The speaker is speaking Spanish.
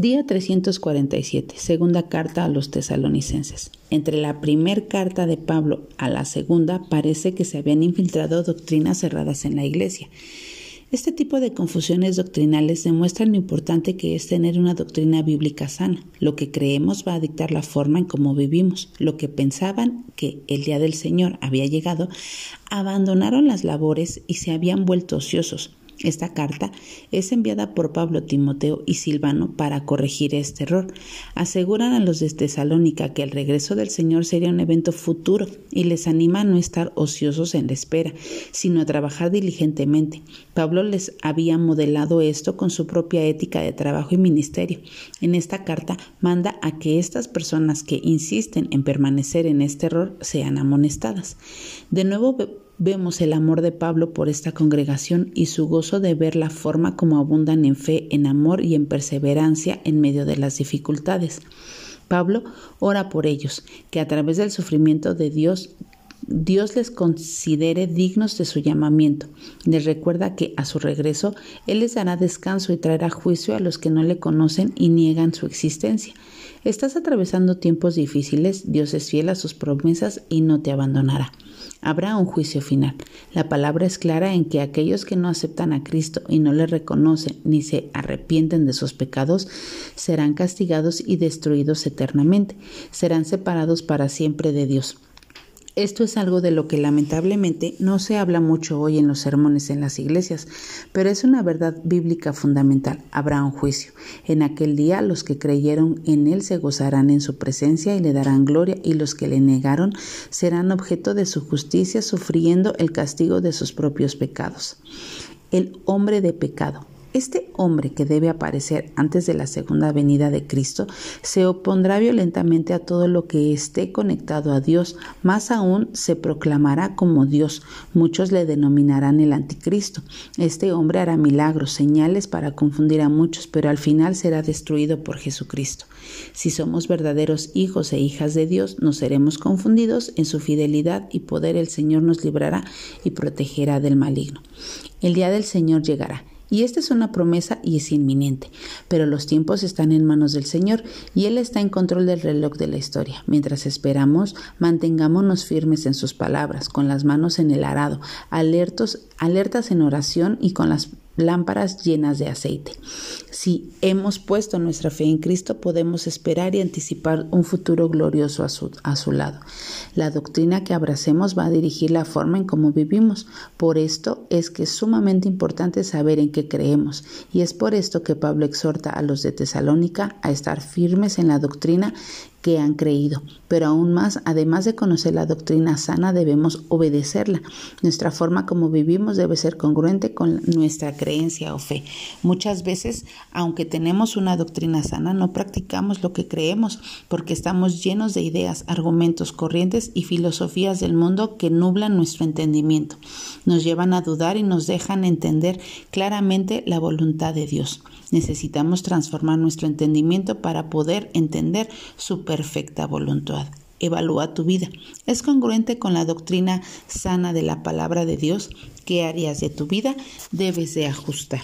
Día 347, segunda carta a los tesalonicenses. Entre la primera carta de Pablo a la segunda parece que se habían infiltrado doctrinas cerradas en la iglesia. Este tipo de confusiones doctrinales demuestran lo importante que es tener una doctrina bíblica sana. Lo que creemos va a dictar la forma en cómo vivimos. Lo que pensaban que el día del Señor había llegado, abandonaron las labores y se habían vuelto ociosos. Esta carta es enviada por Pablo, Timoteo y Silvano para corregir este error. Aseguran a los de Tesalónica que el regreso del Señor sería un evento futuro y les anima a no estar ociosos en la espera, sino a trabajar diligentemente. Pablo les había modelado esto con su propia ética de trabajo y ministerio. En esta carta manda a que estas personas que insisten en permanecer en este error sean amonestadas. De nuevo Vemos el amor de Pablo por esta congregación y su gozo de ver la forma como abundan en fe, en amor y en perseverancia en medio de las dificultades. Pablo ora por ellos, que a través del sufrimiento de Dios Dios les considere dignos de su llamamiento. Les recuerda que a su regreso Él les dará descanso y traerá juicio a los que no le conocen y niegan su existencia. Estás atravesando tiempos difíciles, Dios es fiel a sus promesas y no te abandonará. Habrá un juicio final. La palabra es clara en que aquellos que no aceptan a Cristo y no le reconocen ni se arrepienten de sus pecados serán castigados y destruidos eternamente. Serán separados para siempre de Dios. Esto es algo de lo que lamentablemente no se habla mucho hoy en los sermones en las iglesias, pero es una verdad bíblica fundamental. Habrá un juicio. En aquel día los que creyeron en Él se gozarán en su presencia y le darán gloria, y los que le negaron serán objeto de su justicia, sufriendo el castigo de sus propios pecados. El hombre de pecado. Este hombre que debe aparecer antes de la segunda venida de Cristo se opondrá violentamente a todo lo que esté conectado a Dios, más aún se proclamará como Dios. Muchos le denominarán el anticristo. Este hombre hará milagros, señales para confundir a muchos, pero al final será destruido por Jesucristo. Si somos verdaderos hijos e hijas de Dios, no seremos confundidos en su fidelidad y poder el Señor nos librará y protegerá del maligno. El día del Señor llegará y esta es una promesa y es inminente, pero los tiempos están en manos del Señor y Él está en control del reloj de la historia. Mientras esperamos, mantengámonos firmes en sus palabras, con las manos en el arado, alertos, alertas en oración y con las lámparas llenas de aceite. Si hemos puesto nuestra fe en Cristo, podemos esperar y anticipar un futuro glorioso a su, lado. La doctrina que abracemos va a dirigir la forma en cómo vivimos. Por esto es que es sumamente importante saber en qué creemos. Y es por esto que Pablo exhorta a los de Tesalónica a estar firmes en la doctrina que han creído. Pero aún más, además de conocer la doctrina sana, debemos obedecerla. Nuestra forma como vivimos debe ser congruente con nuestra creencia o fe. Muchas veces, aunque tenemos una doctrina sana, no practicamos lo que creemos porque estamos llenos de ideas, argumentos, corrientes y filosofías del mundo que nublan nuestro entendimiento. Nos llevan a dudar y nos dejan entender claramente la voluntad de Dios. Necesitamos transformar nuestro entendimiento para poder entender su perfecta voluntad. Evalúa tu vida. ¿Es congruente con la doctrina sana de la palabra de Dios? ¿Qué áreas de tu vida debes de ajustar?